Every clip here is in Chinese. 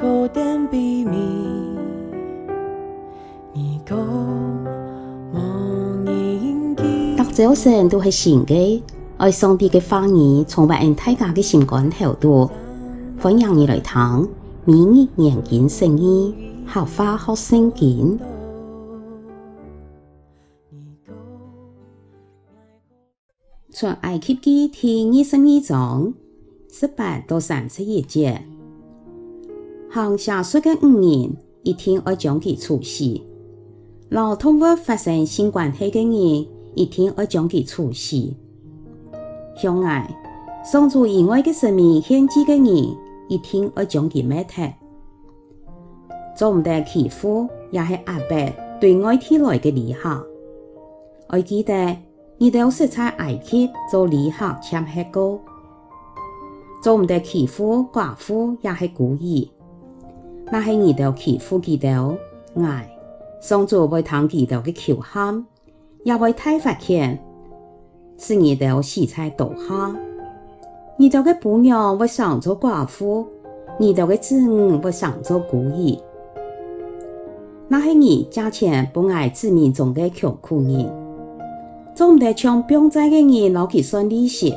大早晨都是新的，爱上帝的话语，充满大家的心肝头度。欢迎你来听，每日研经圣经，学话学圣经。出埃及记第二十二章十八到三十一节，行邪术的五人，一天要将其处死；老动物发生性关系的人，一天要将其处死。相爱、上主以外的生命献祭的人，一天要将其灭绝。做唔得欺负，也是阿伯对外提来的礼盒。我记得。你都是在埃及做礼盒签黑过，做唔得欺负寡妇也是故意。那是你都欺负佢哋，爱上主会听佢哋的求喊，也会太罚钱，是你都死在刀下。你哋的婆娘会上做寡妇，你哋的子女会上做孤儿。那是你价钱不爱子民中的穷苦人。总得将病灾的人攞去算利息，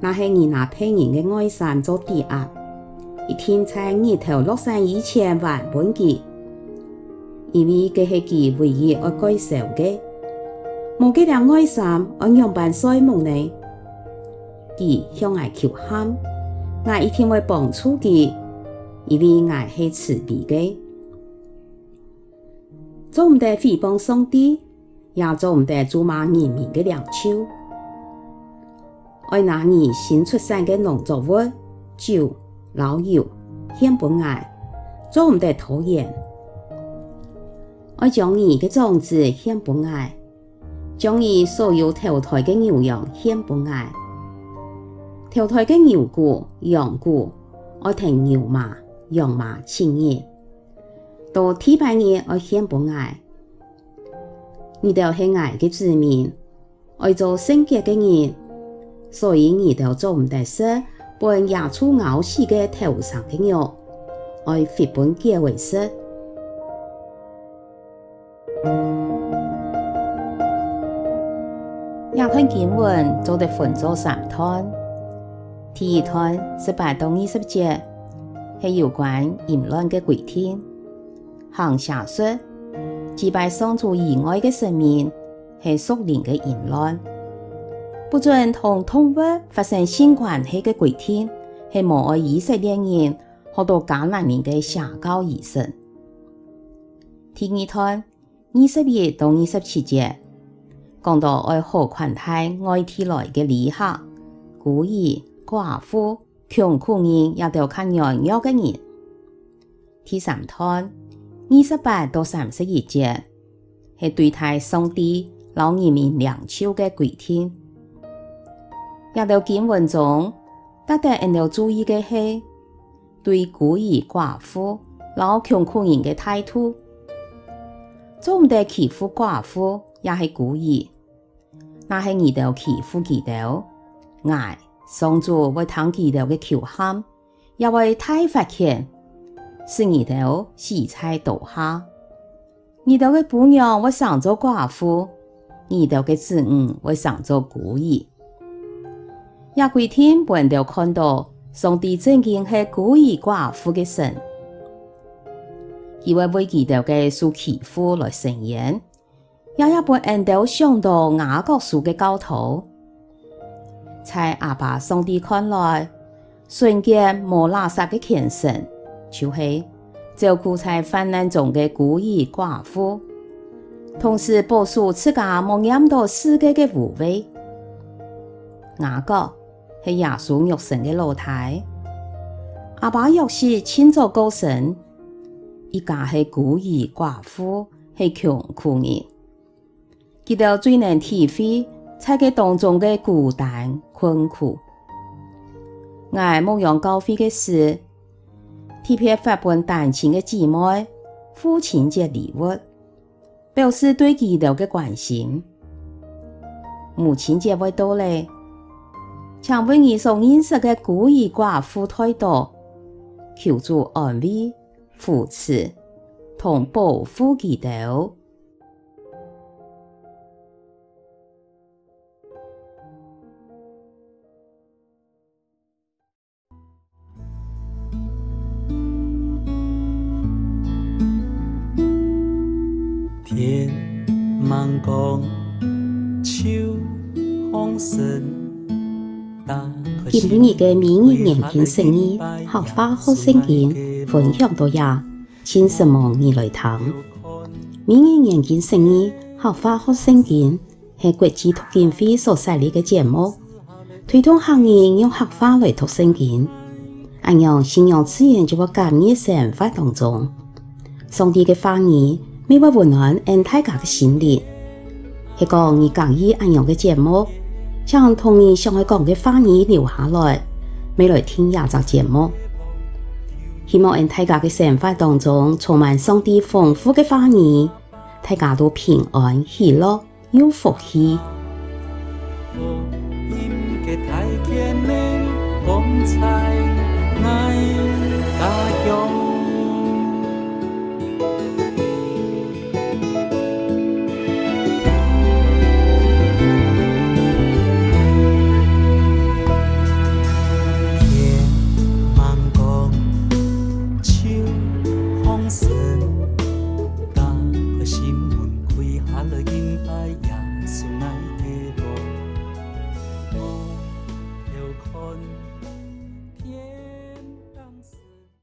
那是你拿别人的爱心做抵押，一天在日头落山以前还本金，因为这是佢唯一要该受的，冇这点爱心，我样办衰梦呢？佢向我求喊，我一定会帮助佢，因为我是慈悲的，总唔得诽谤上帝。也做唔得咒骂人民的良手，爱拿你新出生的农作物、酒、老油献本爱，做唔得拖延。爱将你的种子献本爱，将你所有投胎的牛羊献本爱，投胎的牛牯、羊牯，爱听牛马、羊马亲热，到第八年爱献本爱。你哋系爱嘅子民，爱做圣洁嘅人，所以你哋做唔得事，本野猪咬死嘅头上嘅肉，爱血本结为食。亚吞经文做得分做三段，第一段十八到二十节系有关淫乱嘅规定，行邪术。祭拜上主以外的神明是属灵的淫乱，不准同动物发生性关系的规定是妨碍以色列人学到迦南人的社交仪式。第二段二十一到二十七节讲到爱好款待外地来的旅客、孤儿、寡妇、穷苦人也都看软弱的人。第三段。二十八到三十一节系对待上帝老人民良手的规定，也到经文中，特特应要注意的是对孤儿寡妇、老穷苦人的态度，做唔得欺负寡妇，也是孤儿，那系你哋欺负佢哋，爱上主会听佢哋的求喊，也会太罚钱。是你哋死在刀下，你哋嘅婆娘会上做寡妇，你哋嘅子女会上做孤儿。也规定不能看到上帝曾经系孤儿寡妇嘅神，佢会为佢哋嘅受欺负来伸冤，也也不能想到雅各书嘅教徒，在阿爸上帝看来，纯洁无垃圾嘅虔诚。就是照顾在患难中的孤儿寡妇，同时保守自家冇染到世界的污秽。雅各是耶稣肉身的老大，阿爸又是亲祖高神，一家是孤儿寡妇，是穷苦人，佢哋最能体会在佢当中的孤单困苦。爱牧养教会的事。特别发本单亲的姊妹父亲节礼物，表示对佢哋的关心。母亲节会到咧，请为你所认识的孤儿寡妇太多，求助安慰、扶持同保护祈祷。天茫光，秋风今每年的名人眼睛生意，合法好升音，分享到呀，请什么你来谈。名人眼睛生意，合法好升音，是国际脱金会所设立的节目，推动行业用合法来脱声音。按照信仰资源就我感恩生活当中，上帝的话语每晚温暖俺大家的心灵。一个你讲义按样的节目。将童年上海讲嘅话语留下来，未来听亚集节目。希望喺大家嘅生活当中充满上帝丰富嘅花儿，大家都平安喜乐有福气。